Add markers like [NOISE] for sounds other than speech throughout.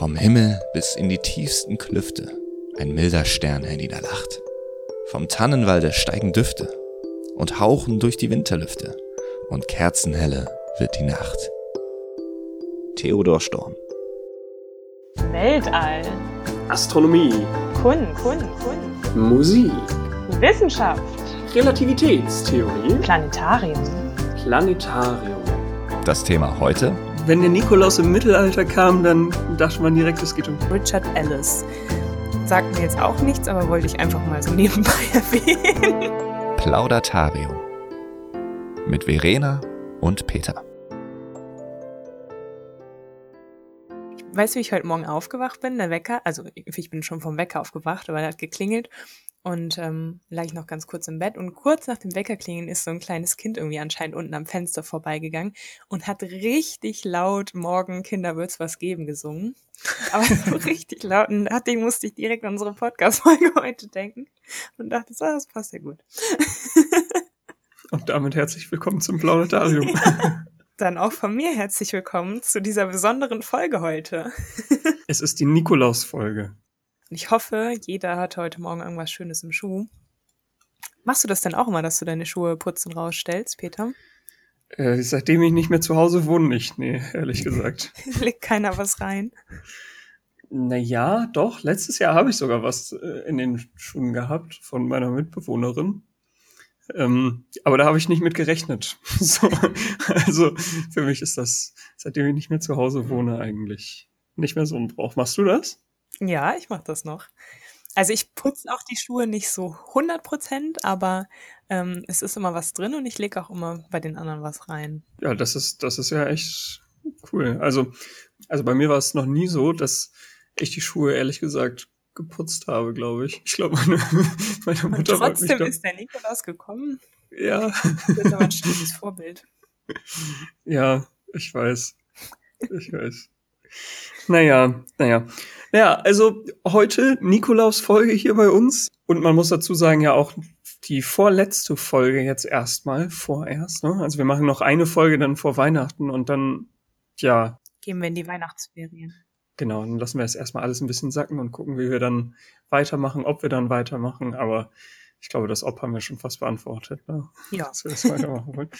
Vom Himmel bis in die tiefsten Klüfte ein milder Stern herniederlacht. Vom Tannenwalde steigen Düfte und hauchen durch die Winterlüfte und kerzenhelle wird die Nacht. Theodor Storm. Weltall, Astronomie, Kunst, Kunst, Kunst, Musik, Wissenschaft, Relativitätstheorie, Planetarium. Planetarium. Das Thema heute? Wenn der Nikolaus im Mittelalter kam, dann dachte man direkt, es geht um Richard Ellis. Sagt mir jetzt auch nichts, aber wollte ich einfach mal so nebenbei [LAUGHS] erwähnen. Plaudatarium. Mit Verena und Peter. Weißt du, wie ich heute Morgen aufgewacht bin? Der Wecker, also ich bin schon vom Wecker aufgewacht, aber der hat geklingelt und ähm, lag ich noch ganz kurz im Bett und kurz nach dem Weckerklingeln ist so ein kleines Kind irgendwie anscheinend unten am Fenster vorbeigegangen und hat richtig laut Morgen Kinder wird's was geben gesungen. Aber [LAUGHS] so richtig laut und deswegen musste ich direkt an unsere Podcast-Folge [LAUGHS] heute denken und dachte, so, das passt ja gut. Und damit herzlich willkommen zum Planetarium. [LAUGHS] Dann auch von mir herzlich willkommen zu dieser besonderen Folge heute. es ist die Nikolaus-Folge. Und ich hoffe, jeder hat heute Morgen irgendwas Schönes im Schuh. Machst du das denn auch immer, dass du deine Schuhe putzen rausstellst, Peter? Äh, seitdem ich nicht mehr zu Hause wohne, nicht, nee, ehrlich gesagt. [LAUGHS] Legt keiner was rein? Naja, doch, letztes Jahr habe ich sogar was äh, in den Schuhen gehabt von meiner Mitbewohnerin. Ähm, aber da habe ich nicht mit gerechnet. [LAUGHS] so, also für mich ist das, seitdem ich nicht mehr zu Hause wohne, eigentlich nicht mehr so ein Brauch. Machst du das? Ja, ich mache das noch. Also ich putze auch die Schuhe nicht so 100 Prozent, aber ähm, es ist immer was drin und ich lege auch immer bei den anderen was rein. Ja, das ist, das ist ja echt cool. Also, also bei mir war es noch nie so, dass ich die Schuhe ehrlich gesagt geputzt habe, glaube ich. Ich glaube, meine, [LAUGHS] meine Mutter Und trotzdem ist der Nikolaus gekommen. Ja. Das ist aber ein stilles Vorbild. [LAUGHS] Ja, ich weiß. Ich weiß. Naja, naja. Ja, also heute Nikolaus Folge hier bei uns. Und man muss dazu sagen, ja auch die vorletzte Folge jetzt erstmal, vorerst. Ne? Also wir machen noch eine Folge dann vor Weihnachten und dann, ja. Gehen wir in die Weihnachtsferien. Genau, dann lassen wir es erstmal alles ein bisschen sacken und gucken, wie wir dann weitermachen, ob wir dann weitermachen. Aber ich glaube, das Ob haben wir schon fast beantwortet, ne? Ja. dass wir das weitermachen wollen.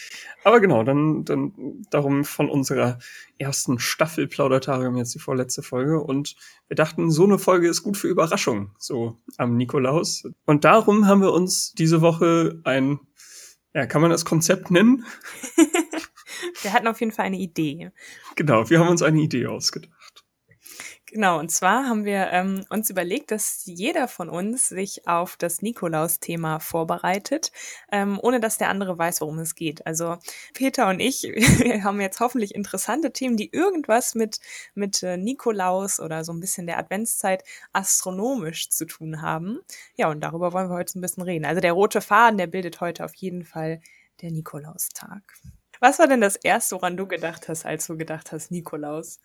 Aber genau, dann, dann darum von unserer ersten Staffel Plaudatarium jetzt die vorletzte Folge. Und wir dachten, so eine Folge ist gut für Überraschung, so am Nikolaus. Und darum haben wir uns diese Woche ein, ja, kann man das Konzept nennen? [LAUGHS] wir hatten auf jeden Fall eine Idee. Genau, wir haben uns eine Idee ausgedacht. Genau, und zwar haben wir ähm, uns überlegt, dass jeder von uns sich auf das Nikolaus-Thema vorbereitet, ähm, ohne dass der andere weiß, worum es geht. Also Peter und ich [LAUGHS] wir haben jetzt hoffentlich interessante Themen, die irgendwas mit, mit äh, Nikolaus oder so ein bisschen der Adventszeit astronomisch zu tun haben. Ja, und darüber wollen wir heute ein bisschen reden. Also der rote Faden, der bildet heute auf jeden Fall der Nikolaustag. Was war denn das Erste, woran du gedacht hast, als du gedacht hast, Nikolaus?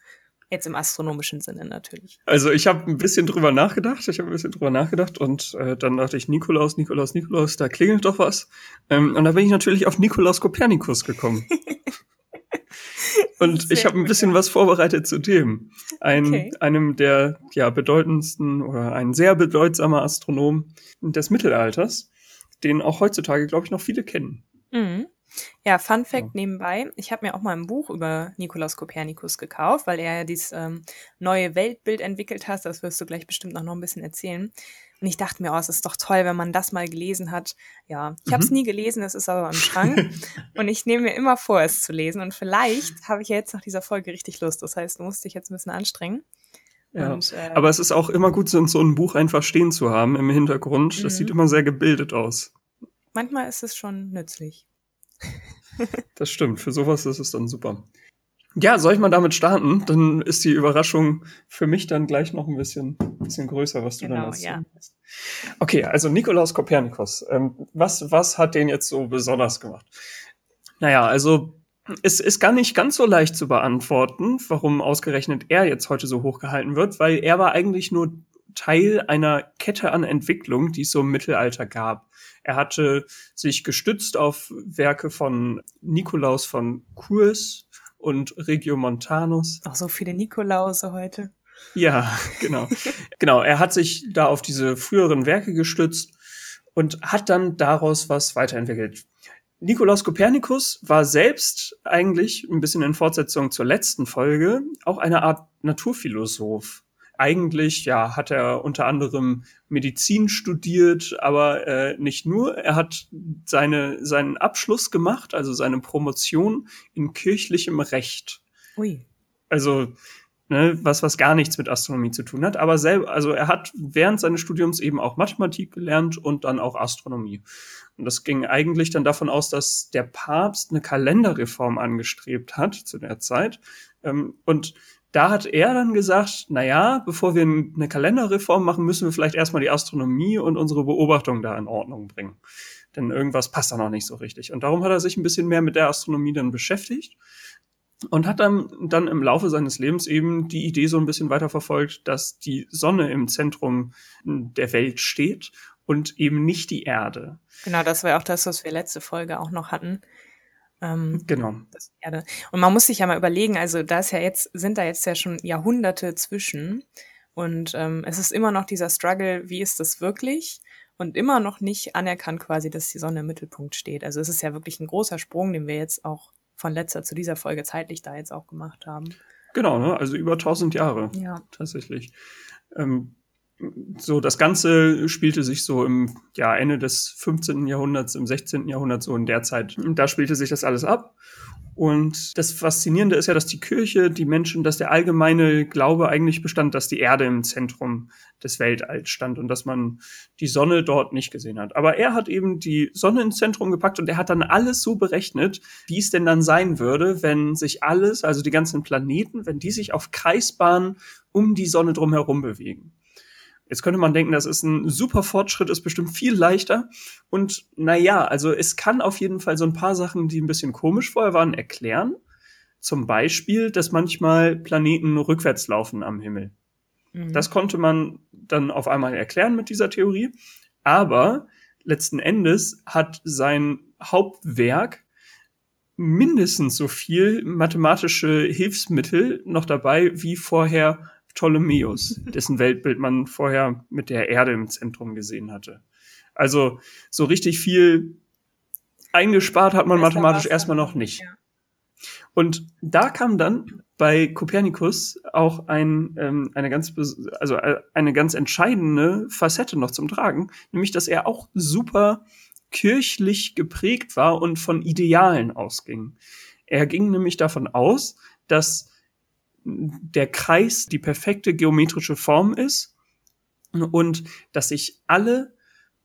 Jetzt im astronomischen Sinne natürlich. Also ich habe ein bisschen drüber nachgedacht, ich habe ein bisschen drüber nachgedacht und äh, dann dachte ich, Nikolaus, Nikolaus, Nikolaus, da klingelt doch was. Ähm, und da bin ich natürlich auf Nikolaus Kopernikus gekommen. [LAUGHS] und ich habe ein bisschen was vorbereitet zu dem. Ein, okay. Einem der ja, bedeutendsten oder ein sehr bedeutsamer Astronom des Mittelalters, den auch heutzutage, glaube ich, noch viele kennen. Mhm. Ja, Fun Fact ja. nebenbei. Ich habe mir auch mal ein Buch über Nikolaus Kopernikus gekauft, weil er ja dieses ähm, neue Weltbild entwickelt hat. Das wirst du gleich bestimmt noch, noch ein bisschen erzählen. Und ich dachte mir, oh, es ist doch toll, wenn man das mal gelesen hat. Ja, ich mhm. habe es nie gelesen, es ist aber im Schrank. [LAUGHS] und ich nehme mir immer vor, es zu lesen. Und vielleicht habe ich ja jetzt nach dieser Folge richtig Lust. Das heißt, du musst dich jetzt ein bisschen anstrengen. Ja, und, äh, aber es ist auch immer gut, so ein Buch einfach stehen zu haben im Hintergrund. Das mhm. sieht immer sehr gebildet aus. Manchmal ist es schon nützlich. Das stimmt, für sowas ist es dann super. Ja, soll ich mal damit starten? Dann ist die Überraschung für mich dann gleich noch ein bisschen, bisschen größer, was du genau, dann erzählen ja. Okay, also Nikolaus Kopernikus. Ähm, was, was hat den jetzt so besonders gemacht? Naja, also es ist gar nicht ganz so leicht zu beantworten, warum ausgerechnet er jetzt heute so hochgehalten wird, weil er war eigentlich nur Teil einer Kette an Entwicklung, die es so im Mittelalter gab. Er hatte sich gestützt auf Werke von Nikolaus von Kurs und Regiomontanus. Auch so viele Nikolause heute. Ja, genau. genau, er hat sich da auf diese früheren Werke gestützt und hat dann daraus was weiterentwickelt. Nikolaus Kopernikus war selbst eigentlich ein bisschen in Fortsetzung zur letzten Folge auch eine Art Naturphilosoph. Eigentlich, ja, hat er unter anderem Medizin studiert, aber äh, nicht nur. Er hat seine, seinen Abschluss gemacht, also seine Promotion in kirchlichem Recht. Ui. Also ne, was, was gar nichts mit Astronomie zu tun hat. Aber selber, also er hat während seines Studiums eben auch Mathematik gelernt und dann auch Astronomie. Und das ging eigentlich dann davon aus, dass der Papst eine Kalenderreform angestrebt hat zu der Zeit. Ähm, und da hat er dann gesagt, na ja, bevor wir eine Kalenderreform machen, müssen wir vielleicht erstmal die Astronomie und unsere Beobachtung da in Ordnung bringen. Denn irgendwas passt da noch nicht so richtig. Und darum hat er sich ein bisschen mehr mit der Astronomie dann beschäftigt und hat dann, dann im Laufe seines Lebens eben die Idee so ein bisschen weiterverfolgt, dass die Sonne im Zentrum der Welt steht und eben nicht die Erde. Genau, das war auch das, was wir letzte Folge auch noch hatten. Ähm, genau. Erde. Und man muss sich ja mal überlegen, also da ist ja jetzt, sind da jetzt ja schon Jahrhunderte zwischen. Und ähm, es ist immer noch dieser Struggle, wie ist das wirklich? Und immer noch nicht anerkannt quasi, dass die Sonne im Mittelpunkt steht. Also es ist ja wirklich ein großer Sprung, den wir jetzt auch von letzter zu dieser Folge zeitlich da jetzt auch gemacht haben. Genau, ne? also über 1000 Jahre. Ja. Tatsächlich. Ähm, so, das Ganze spielte sich so im ja, Ende des 15. Jahrhunderts, im 16. Jahrhundert, so in der Zeit. Da spielte sich das alles ab. Und das Faszinierende ist ja, dass die Kirche, die Menschen, dass der allgemeine Glaube eigentlich bestand, dass die Erde im Zentrum des Weltalls stand und dass man die Sonne dort nicht gesehen hat. Aber er hat eben die Sonne ins Zentrum gepackt und er hat dann alles so berechnet, wie es denn dann sein würde, wenn sich alles, also die ganzen Planeten, wenn die sich auf Kreisbahnen um die Sonne drumherum bewegen. Jetzt könnte man denken, das ist ein super Fortschritt, ist bestimmt viel leichter. Und naja, also es kann auf jeden Fall so ein paar Sachen, die ein bisschen komisch vorher waren, erklären. Zum Beispiel, dass manchmal Planeten rückwärts laufen am Himmel. Mhm. Das konnte man dann auf einmal erklären mit dieser Theorie. Aber letzten Endes hat sein Hauptwerk mindestens so viel mathematische Hilfsmittel noch dabei wie vorher Ptolemäus, dessen Weltbild man vorher mit der Erde im Zentrum gesehen hatte. Also so richtig viel eingespart hat man mathematisch erstmal noch nicht. Und da kam dann bei Kopernikus auch ein, ähm, eine ganz, also äh, eine ganz entscheidende Facette noch zum Tragen, nämlich dass er auch super kirchlich geprägt war und von Idealen ausging. Er ging nämlich davon aus, dass der Kreis die perfekte geometrische Form ist und dass sich alle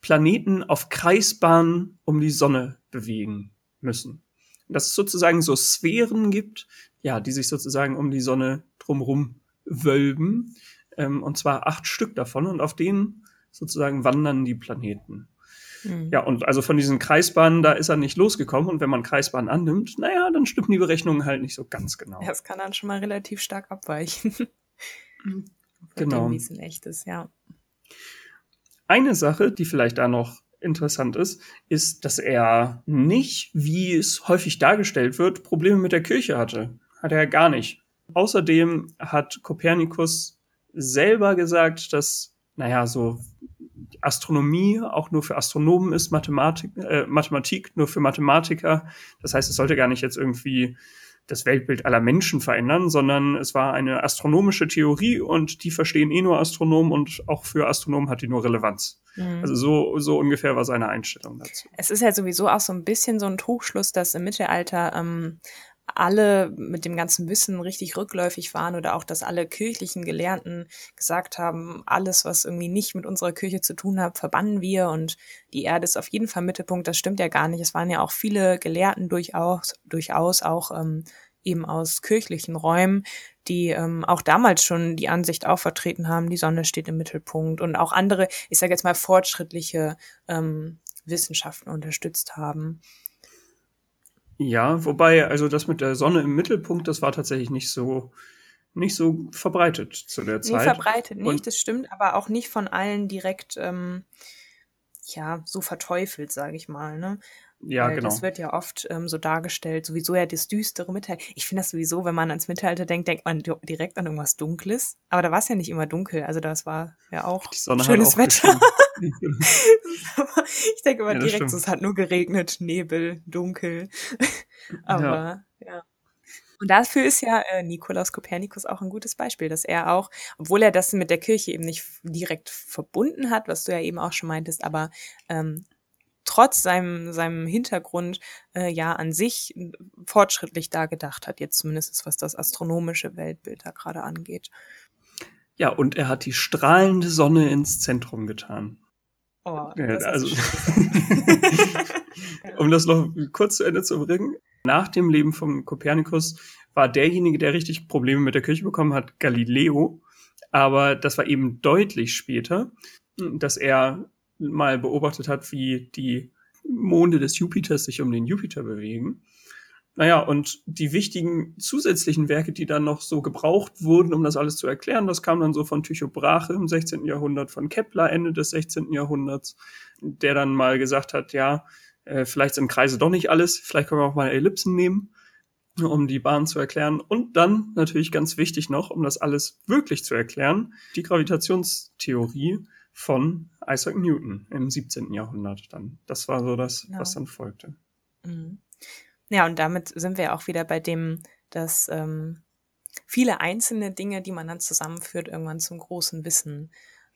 Planeten auf Kreisbahnen um die Sonne bewegen müssen. Dass es sozusagen so Sphären gibt, ja, die sich sozusagen um die Sonne drumherum wölben, ähm, und zwar acht Stück davon, und auf denen sozusagen wandern die Planeten. Mhm. Ja, und also von diesen Kreisbahnen, da ist er nicht losgekommen. Und wenn man Kreisbahnen annimmt, naja, dann stimmen die Berechnungen halt nicht so ganz genau. Das kann dann schon mal relativ stark abweichen. genau. Wie es in echt ist, ja. Eine Sache, die vielleicht da noch interessant ist, ist, dass er nicht, wie es häufig dargestellt wird, Probleme mit der Kirche hatte. Hat er gar nicht. Außerdem hat Kopernikus selber gesagt, dass, naja, so Astronomie auch nur für Astronomen ist, Mathematik, äh, Mathematik nur für Mathematiker. Das heißt, es sollte gar nicht jetzt irgendwie das Weltbild aller Menschen verändern, sondern es war eine astronomische Theorie und die verstehen eh nur Astronomen und auch für Astronomen hat die nur Relevanz. Mhm. Also so, so ungefähr war seine Einstellung dazu. Es ist ja sowieso auch so ein bisschen so ein Trugschluss, dass im Mittelalter ähm, alle mit dem ganzen Wissen richtig rückläufig waren oder auch, dass alle kirchlichen Gelehrten gesagt haben, alles, was irgendwie nicht mit unserer Kirche zu tun hat, verbannen wir und die Erde ist auf jeden Fall Mittelpunkt. Das stimmt ja gar nicht. Es waren ja auch viele Gelehrten durchaus, durchaus auch ähm, eben aus kirchlichen Räumen, die ähm, auch damals schon die Ansicht auch vertreten haben, die Sonne steht im Mittelpunkt und auch andere, ich sage jetzt mal, fortschrittliche ähm, Wissenschaften unterstützt haben. Ja, wobei, also das mit der Sonne im Mittelpunkt, das war tatsächlich nicht so, nicht so verbreitet zu der Zeit. Nee, verbreitet nicht, Und das stimmt, aber auch nicht von allen direkt, ähm, ja, so verteufelt, sage ich mal. Ne? Ja, Weil genau. Das wird ja oft ähm, so dargestellt, sowieso ja das düstere Mittelalter. Ich finde das sowieso, wenn man ans Mittelalter denkt, denkt man di- direkt an irgendwas Dunkles. Aber da war es ja nicht immer dunkel. Also das war ja auch schönes hat Wetter. [LAUGHS] ich denke immer Ja, direkt, stimmt. es hat nur geregnet, Nebel, dunkel. [LAUGHS] Aber ja. Und dafür ist ja äh, Nikolaus Kopernikus auch ein gutes Beispiel, dass er auch, obwohl er das mit der Kirche eben nicht direkt verbunden hat, was du ja eben auch schon meintest, aber ähm, trotz seinem, seinem Hintergrund äh, ja an sich fortschrittlich da gedacht hat, jetzt zumindest was das astronomische Weltbild da gerade angeht. Ja, und er hat die strahlende Sonne ins Zentrum getan. Oh, Ja, das also, du schön [LAUGHS] um das noch kurz zu Ende zu bringen. Nach dem Leben von Kopernikus war derjenige, der richtig Probleme mit der Kirche bekommen hat, Galileo. Aber das war eben deutlich später, dass er mal beobachtet hat, wie die Monde des Jupiters sich um den Jupiter bewegen. Naja, und die wichtigen zusätzlichen Werke, die dann noch so gebraucht wurden, um das alles zu erklären, das kam dann so von Tycho Brahe im 16. Jahrhundert, von Kepler Ende des 16. Jahrhunderts, der dann mal gesagt hat, ja, äh, vielleicht sind Kreise doch nicht alles, vielleicht können wir auch mal Ellipsen nehmen, um die Bahn zu erklären. Und dann natürlich ganz wichtig noch, um das alles wirklich zu erklären, die Gravitationstheorie von Isaac Newton im 17. Jahrhundert dann. Das war so das, Genau. was dann folgte. Mhm. Ja, und damit sind wir auch wieder bei dem, dass ähm, viele einzelne Dinge, die man dann zusammenführt, irgendwann zum großen Wissen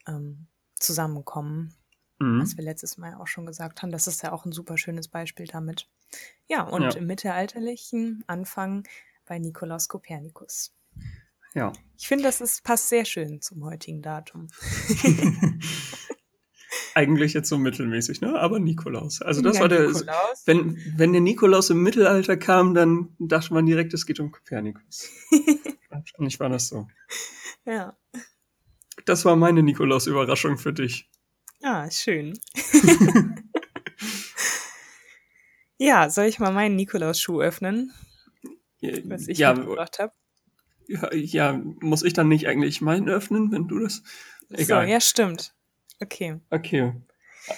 ähm, zusammenkommen. Mhm. Was wir letztes Mal auch schon gesagt haben, das ist ja auch ein super schönes Beispiel damit. Ja, und Ja. im mittelalterlichen Anfang bei Nikolaus Kopernikus. Ja. Ich finde, das ist, passt sehr schön zum heutigen Datum. [LAUGHS] Eigentlich jetzt so mittelmäßig, ne? Aber Nikolaus. Also das Ja, war der. Nikolaus. Wenn, wenn der Nikolaus im Mittelalter kam, dann dachte man direkt, es geht um Kopernikus. [LAUGHS] Wahrscheinlich war das so. Ja. Das war meine Nikolaus-Überraschung für dich. Ah, schön. [LAUGHS] ja, soll ich mal meinen Nikolaus-Schuh öffnen, was ich ja, mitgebracht habe? Ja, ja, muss ich dann nicht eigentlich meinen öffnen, wenn du das. Egal. So, ja, stimmt. Okay. Okay.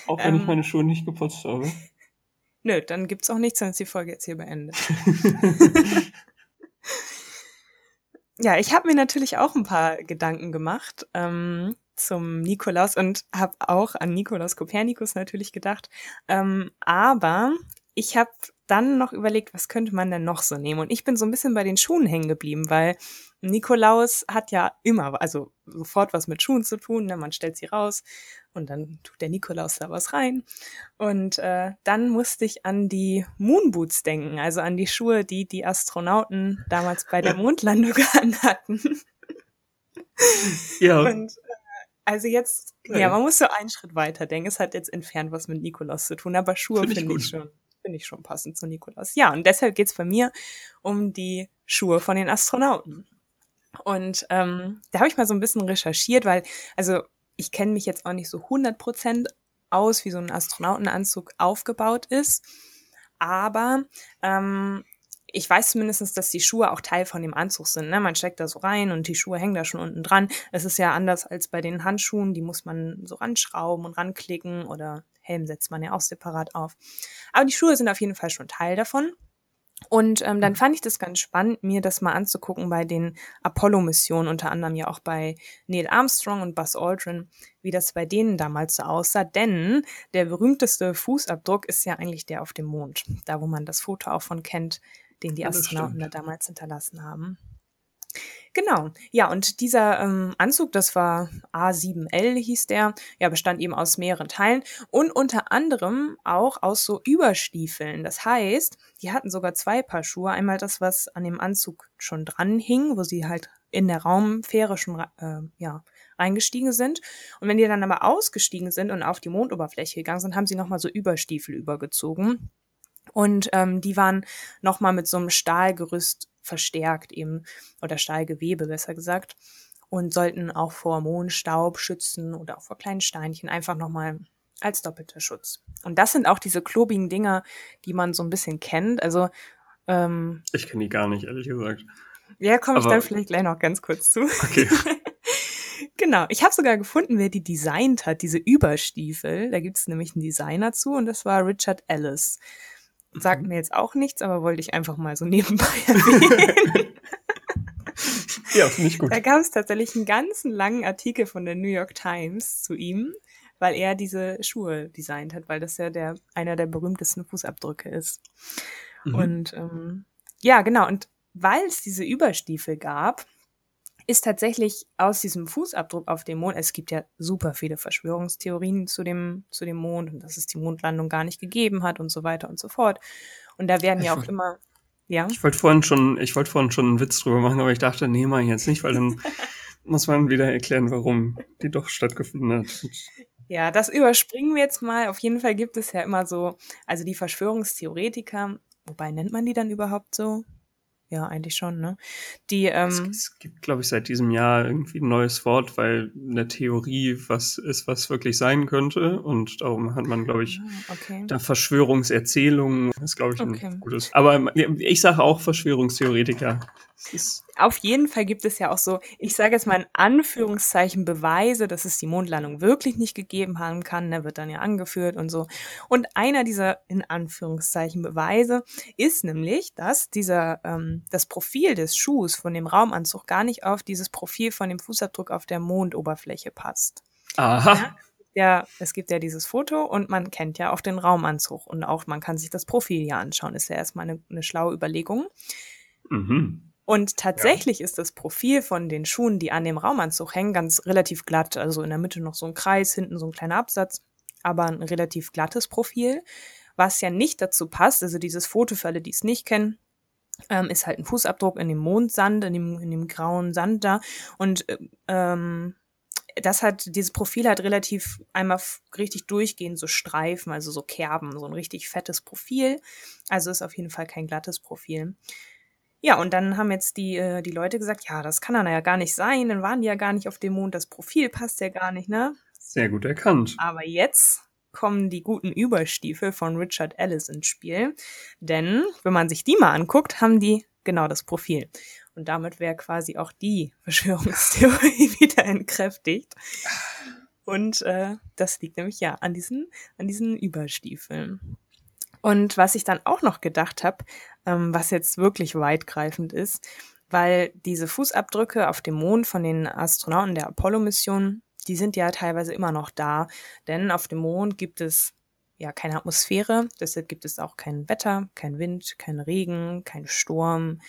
Auch wenn Ähm. ich meine Schuhe nicht geputzt habe. [LAUGHS] Nö, dann gibt's auch nichts, dann ist die Folge jetzt hier beendet. [LAUGHS] Ja, ich habe mir natürlich auch ein paar Gedanken gemacht ähm, zum Nikolaus und habe auch an Nikolaus Kopernikus natürlich gedacht. Ähm, aber ich habe dann noch überlegt, was könnte man denn noch so nehmen? Und ich bin so ein bisschen bei den Schuhen hängen geblieben, weil Nikolaus hat ja immer, also sofort was mit Schuhen zu tun. Ne? Man stellt sie raus und dann tut der Nikolaus da was rein. Und äh, dann musste ich an die Moonboots denken, also an die Schuhe, die die Astronauten damals bei der Mondlandung [LAUGHS] hatten. ja, Und äh, also jetzt, Okay. ja, man muss so einen Schritt weiter denken. Es hat jetzt entfernt was mit Nikolaus zu tun, aber Schuhe Find ich finde ich, schon, finde ich schon passend zu Nikolaus. Ja, und deshalb geht's bei mir um die Schuhe von den Astronauten. Und ähm, da habe ich mal so ein bisschen recherchiert, weil, also ich kenne mich jetzt auch nicht so 100% aus, wie so ein Astronautenanzug aufgebaut ist. Aber ähm, ich weiß zumindest, dass die Schuhe auch Teil von dem Anzug sind. Ne? Man steckt da so rein und die Schuhe hängen da schon unten dran. Es ist ja anders als bei den Handschuhen. Die muss man so ranschrauben und ranklicken oder Helm setzt man ja auch separat auf. Aber die Schuhe sind auf jeden Fall schon Teil davon. Und ähm, dann fand ich das ganz spannend, mir das mal anzugucken bei den Apollo-Missionen, unter anderem ja auch bei Neil Armstrong und Buzz Aldrin, wie das bei denen damals so aussah. Denn der berühmteste Fußabdruck ist ja eigentlich der auf dem Mond, da wo man das Foto auch von kennt, den die Astronauten da damals hinterlassen haben. Genau, ja, und dieser ähm, Anzug, das war A7L hieß der, ja, bestand eben aus mehreren Teilen und unter anderem auch aus so Überstiefeln. Das heißt, die hatten sogar zwei Paar Schuhe. Einmal das, was an dem Anzug schon dran hing, wo sie halt in der Raumfähre schon äh, ja, eingestiegen sind. Und wenn die dann aber ausgestiegen sind und auf die Mondoberfläche gegangen sind, haben sie nochmal so Überstiefel übergezogen. Und ähm, die waren nochmal mit so einem Stahlgerüst verstärkt eben, oder Stahlgewebe besser gesagt, und sollten auch vor Mondstaub schützen oder auch vor kleinen Steinchen, einfach nochmal als doppelter Schutz. Und das sind auch diese klobigen Dinger, die man so ein bisschen kennt. Also, ähm, ich kenne die gar nicht, ehrlich gesagt. ja, komme ich dann vielleicht gleich noch ganz kurz zu. Okay. [LAUGHS] Genau, ich habe sogar gefunden, wer die designt hat, diese Überstiefel. Da gibt es nämlich einen Designer zu und das war Richard Ellis. Sagt mir jetzt auch nichts, aber wollte ich einfach mal so [LAUGHS] nebenbei erwähnen. ja, finde ich gut. Da gab es tatsächlich einen ganzen langen Artikel von der New York Times zu ihm, weil er diese Schuhe designt hat, weil das ja der einer der berühmtesten Fußabdrücke ist. Mhm. Und ähm, ja, genau. Und weil es diese Überstiefel gab, ist tatsächlich aus diesem Fußabdruck auf dem Mond, es gibt ja super viele Verschwörungstheorien zu dem, zu dem Mond und dass es die Mondlandung gar nicht gegeben hat und so weiter und so fort. Und da werden ich ja auch immer, ja. Ich wollte vorhin schon, ich wollte vorhin schon einen Witz drüber machen, aber ich dachte, nee, mach ich jetzt nicht, weil dann [LAUGHS] muss man wieder erklären, warum die doch stattgefunden hat. Ja, das überspringen wir jetzt mal. Auf jeden Fall gibt es ja immer so, also die Verschwörungstheoretiker, wobei nennt man die dann überhaupt so? Ja, eigentlich schon, ne? Die, ähm, es, es gibt, glaube ich, seit diesem Jahr irgendwie ein neues Wort, weil eine Theorie was ist, was wirklich sein könnte. Und darum hat man, glaube ich, ah, okay. da Verschwörungserzählungen, ist, glaube ich, okay. ein gutes. Aber ich sage auch Verschwörungstheoretiker. Auf jeden Fall gibt es ja auch so, ich sage jetzt mal in Anführungszeichen Beweise, dass es die Mondlandung wirklich nicht gegeben haben kann. Der wird dann ja angeführt und so. Und einer dieser in Anführungszeichen Beweise ist nämlich, dass dieser ähm, das Profil des Schuhs von dem Raumanzug gar nicht auf dieses Profil von dem Fußabdruck auf der Mondoberfläche passt. Aha. Ja? ja, es gibt ja dieses Foto und man kennt ja auch den Raumanzug und auch man kann sich das Profil ja anschauen. Ist ja erstmal eine, eine schlaue Überlegung. Mhm. Und tatsächlich ja. ist das Profil von den Schuhen, die an dem Raumanzug hängen, ganz relativ glatt. Also in der Mitte noch so ein Kreis, hinten so ein kleiner Absatz, aber ein relativ glattes Profil. Was ja nicht dazu passt, also dieses Foto für alle, die es nicht kennen, ähm, ist halt ein Fußabdruck in dem Mondsand, in dem, in dem grauen Sand da. Und ähm, das hat, dieses Profil hat relativ einmal richtig durchgehend so Streifen, also so Kerben, so ein richtig fettes Profil. Also ist auf jeden Fall kein glattes Profil. Ja, und dann haben jetzt die, äh, die Leute gesagt, ja, das kann dann ja gar nicht sein, dann waren die ja gar nicht auf dem Mond, das Profil passt ja gar nicht, ne? Sehr gut erkannt. Aber jetzt kommen die guten Überstiefel von Richard Ellis ins Spiel. Denn, wenn man sich die mal anguckt, haben die genau das Profil. Und damit wäre quasi auch die [LAUGHS] Verschwörungstheorie [LAUGHS] wieder entkräftigt. Und äh, das liegt nämlich ja an diesen, an diesen Überstiefeln. Und was ich dann auch noch gedacht habe, ähm, was jetzt wirklich weitgreifend ist, weil diese Fußabdrücke auf dem Mond von den Astronauten der Apollo-Mission, die sind ja teilweise immer noch da, denn auf dem Mond gibt es ja keine Atmosphäre, deshalb gibt es auch kein Wetter, kein Wind, kein Regen, kein Sturm,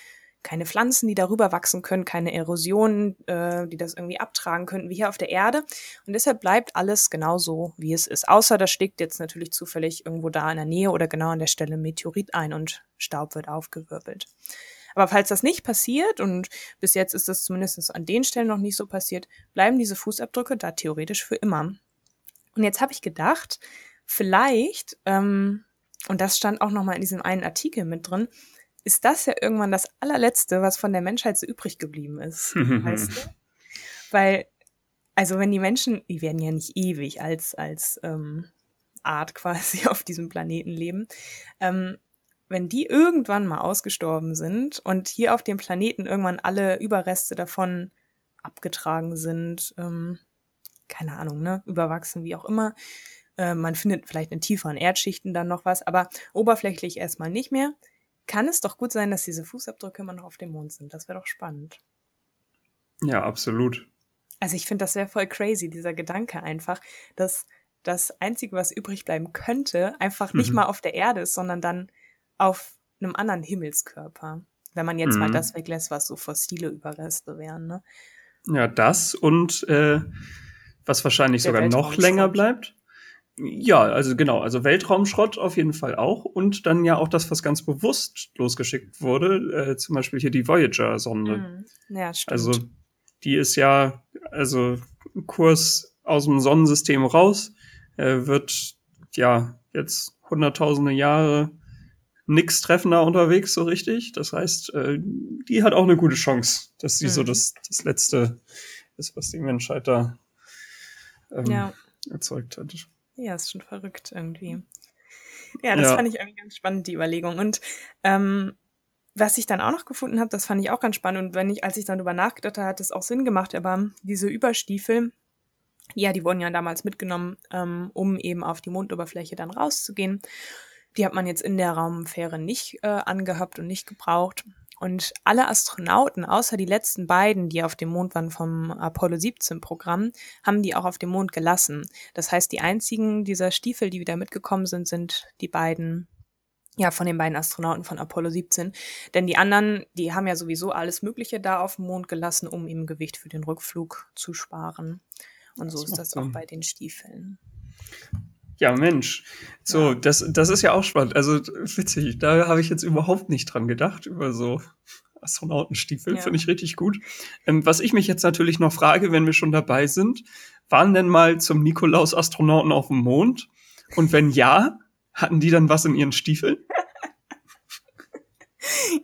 keine Pflanzen, die darüber wachsen können, keine Erosionen, äh, die das irgendwie abtragen könnten, wie hier auf der Erde. Und deshalb bleibt alles genau so, wie es ist. Außer da schlägt jetzt natürlich zufällig irgendwo da in der Nähe oder genau an der Stelle Meteorit ein und Staub wird aufgewirbelt. Aber falls das nicht passiert, und bis jetzt ist das zumindest an den Stellen noch nicht so passiert, bleiben diese Fußabdrücke da theoretisch für immer. Und jetzt habe ich gedacht, vielleicht, ähm, und das stand auch nochmal in diesem einen Artikel mit drin, ist das ja irgendwann das allerletzte, was von der Menschheit so übrig geblieben ist. [LAUGHS] weißt du? Weil, also wenn die Menschen, die werden ja nicht ewig als, als ähm, Art quasi [LAUGHS] auf diesem Planeten leben, ähm, wenn die irgendwann mal ausgestorben sind und hier auf dem Planeten irgendwann alle Überreste davon abgetragen sind, ähm, keine Ahnung, ne, überwachsen, wie auch immer, äh, man findet vielleicht in tieferen Erdschichten dann noch was, aber oberflächlich erstmal nicht mehr, kann es doch gut sein, dass diese Fußabdrücke immer noch auf dem Mond sind. Das wäre doch spannend. Ja, absolut. Also ich finde das wäre voll crazy, dieser Gedanke einfach, dass das Einzige, was übrig bleiben könnte, einfach nicht mhm. mal auf der Erde ist, sondern dann auf einem anderen Himmelskörper. Wenn man jetzt mhm. mal das weglässt, was so fossile Überreste wären. Ne? Ja, das und äh, was wahrscheinlich der sogar noch länger bleibt, ja, also genau, also Weltraumschrott auf jeden Fall auch und dann ja auch das, was ganz bewusst losgeschickt wurde, äh, zum Beispiel hier die Voyager-Sonde. Mm, ja, stimmt. Also die ist ja, also Kurs aus dem Sonnensystem raus, äh, wird ja jetzt hunderttausende Jahre nix treffender unterwegs so richtig. Das heißt, äh, die hat auch eine gute Chance, dass sie mm. so das, das letzte ist, was die Menschheit da ähm, ja. erzeugt hat. Ja, ist schon verrückt irgendwie. Ja, das ja. fand ich irgendwie ganz spannend, die Überlegung. Und ähm, was ich dann auch noch gefunden habe, das fand ich auch ganz spannend. Und wenn ich, als ich dann drüber nachgedacht habe, hat es auch Sinn gemacht, aber diese Überstiefel, ja, die wurden ja damals mitgenommen, ähm, um eben auf die Mondoberfläche dann rauszugehen. Die hat man jetzt in der Raumfähre nicht äh, angehabt und nicht gebraucht. Und alle Astronauten, außer die letzten beiden, die auf dem Mond waren vom Apollo 17 Programm, haben die auch auf dem Mond gelassen. Das heißt, die einzigen dieser Stiefel, die wieder mitgekommen sind, sind die beiden, ja, von den beiden Astronauten von Apollo 17. Denn die anderen, die haben ja sowieso alles Mögliche da auf dem Mond gelassen, um ihm Gewicht für den Rückflug zu sparen. Und so ist das auch bei den Stiefeln. Ja, Mensch. So, das, das ist ja auch spannend. Also witzig, da habe ich jetzt überhaupt nicht dran gedacht, über so Astronautenstiefel. Ja. Finde ich richtig gut. Ähm, was ich mich jetzt natürlich noch frage, wenn wir schon dabei sind, waren denn mal zum Nikolaus Astronauten auf dem Mond? Und wenn ja, hatten die dann was in ihren Stiefeln? [LAUGHS]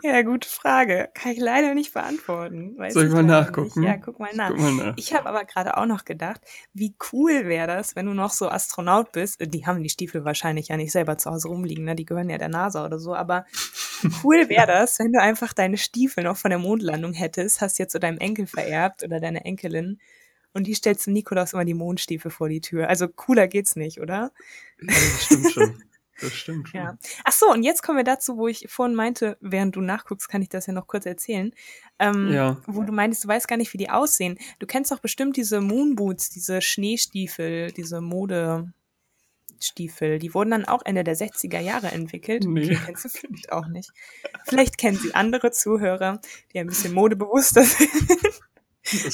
Ja, gute Frage. Kann ich leider nicht beantworten. Weiß Soll ich mal nachgucken? Nicht. Ja, guck mal nach. Guck mal nach. Ich habe aber gerade auch noch gedacht, wie cool wäre das, wenn du noch so Astronaut bist. Die haben die Stiefel wahrscheinlich ja nicht selber zu Hause rumliegen, ne? Die gehören ja der NASA oder so. Aber cool [LAUGHS] wäre das, wenn du einfach deine Stiefel noch von der Mondlandung hättest, hast jetzt zu deinem Enkel vererbt oder deine Enkelin. Und die stellst du Nikolaus immer die Mondstiefel vor die Tür. Also cooler geht's nicht, oder? Ja, stimmt schon. [LAUGHS] Das stimmt schon. Ja. Ach so, und jetzt kommen wir dazu, wo ich vorhin meinte, während du nachguckst, kann ich das ja noch kurz erzählen. Ähm, ja. Wo du meintest, du weißt gar nicht, wie die aussehen. Du kennst doch bestimmt diese Moonboots, diese Schneestiefel, diese Modestiefel. Die wurden dann auch Ende der 60er Jahre entwickelt. Nee. Die kennst du vielleicht auch nicht. Vielleicht kennen sie andere Zuhörer, die ein bisschen modebewusster [LAUGHS] sind.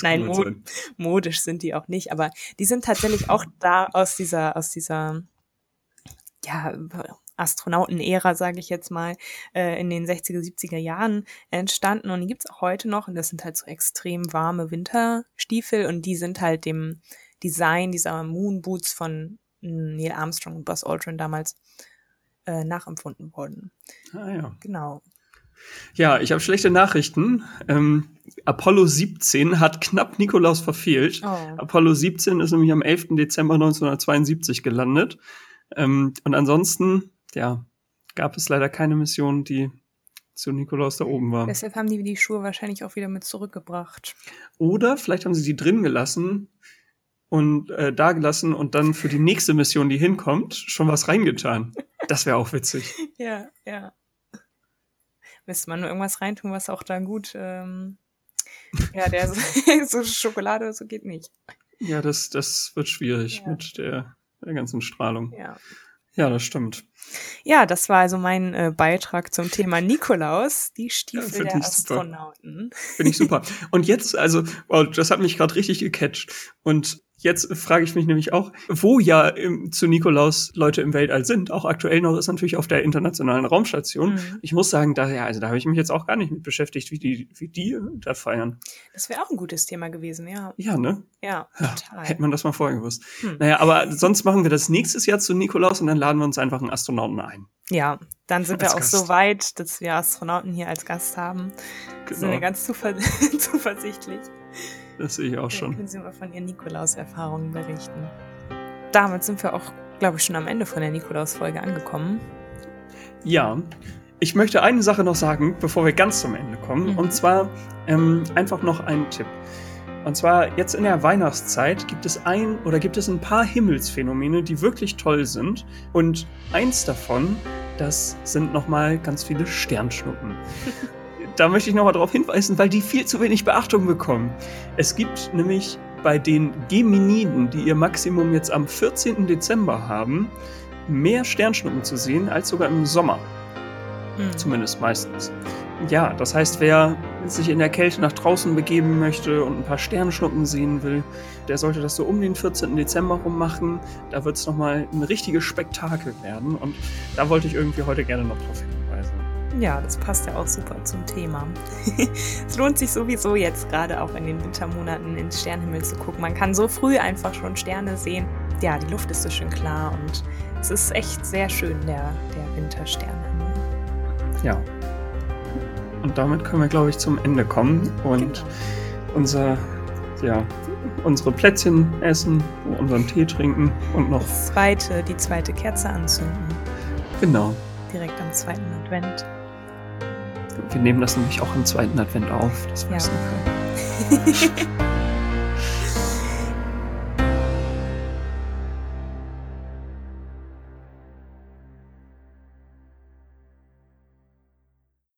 Nein, mod modisch sind die auch nicht, aber die sind tatsächlich auch da aus dieser, aus dieser ja, Astronautenära, sage ich jetzt mal, äh, in den 60er, 70er Jahren entstanden und die gibt's auch heute noch und das sind halt so extrem warme Winterstiefel und die sind halt dem Design dieser Moon Boots von Neil Armstrong und Buzz Aldrin damals äh, nachempfunden worden. Ah ja. Genau. Ja, ich habe schlechte Nachrichten. Ähm, Apollo 17 hat knapp Nikolaus verfehlt. Oh. Apollo 17 ist nämlich am 11. Dezember 1972 gelandet. Ähm, und ansonsten, ja, gab es leider keine Mission, die zu Nikolaus da oben war. Deshalb haben die die Schuhe wahrscheinlich auch wieder mit zurückgebracht. Oder vielleicht haben sie die drin gelassen und äh, da gelassen und dann für die nächste Mission, die hinkommt, schon was reingetan. Das wäre auch witzig. [LAUGHS] ja, ja. Müsste man nur irgendwas reintun, was auch da gut. Ähm, ja, der so, [LAUGHS] so Schokolade oder so geht nicht. Ja, das, das wird schwierig ja. mit der der ganzen Strahlung. Ja. Ja, das stimmt. Ja, das war also mein äh, Beitrag zum Thema Nikolaus, die Stiefel ja, der Astronauten. Finde ich super. [LAUGHS] Und jetzt, also, wow, das hat mich gerade richtig gecatcht. Und Jetzt frage ich mich nämlich auch, wo ja im, zu Nikolaus Leute im Weltall sind, auch aktuell noch ist natürlich auf der internationalen Raumstation. Mhm. Ich muss sagen, da ja, also da habe ich mich jetzt auch gar nicht mit beschäftigt, wie die, wie die da feiern. Das wäre auch ein gutes Thema gewesen, ja. Ja, ne? Ja, total. hätte man das mal vorher gewusst. Hm. Naja, aber sonst machen wir das nächstes Jahr zu Nikolaus und dann laden wir uns einfach einen Astronauten ein. Ja, dann sind als wir auch Gast. so weit, dass wir Astronauten hier als Gast haben. Genau. Sind wir ganz [LAUGHS] zuversichtlich. Das sehe ich auch schon. Können Sie mal von Ihren Nikolaus-Erfahrungen berichten? Damit sind wir auch, glaube ich, schon am Ende von der Nikolaus-Folge angekommen. Ja, ich möchte eine Sache noch sagen, bevor wir ganz zum Ende kommen. Mhm. Und zwar ähm, einfach noch einen Tipp. Und zwar jetzt in der Weihnachtszeit gibt es ein oder gibt es ein paar Himmelsphänomene, die wirklich toll sind. Und eins davon, das sind nochmal ganz viele Sternschnuppen. [LAUGHS] da möchte ich nochmal darauf hinweisen, weil die viel zu wenig Beachtung bekommen. Es gibt nämlich bei den Geminiden, die ihr Maximum jetzt am 14. Dezember haben, mehr Sternschnuppen zu sehen als sogar im Sommer. Mhm. Zumindest meistens. Ja, das heißt, wer sich in der Kälte nach draußen begeben möchte und ein paar Sternschnuppen sehen will, der sollte das so um den 14. Dezember rum machen. Da wird es nochmal ein richtiges Spektakel werden und da wollte ich irgendwie heute gerne noch drauf hin. Ja, das passt ja auch super zum Thema. [LAUGHS] es lohnt sich sowieso jetzt gerade auch in den Wintermonaten ins Sternenhimmel zu gucken. Man kann so früh einfach schon Sterne sehen. Ja, die Luft ist so schön klar und es ist echt sehr schön, der, der Wintersternenhimmel. Ja. Und damit können wir, glaube ich, zum Ende kommen und genau. unser, ja, unsere Plätzchen essen, unseren Tee trinken und noch. Das zweite, die zweite Kerze anzünden. Genau. Direkt am zweiten Advent. Wir nehmen das nämlich auch im zweiten Advent auf, das ja. du. [LAUGHS]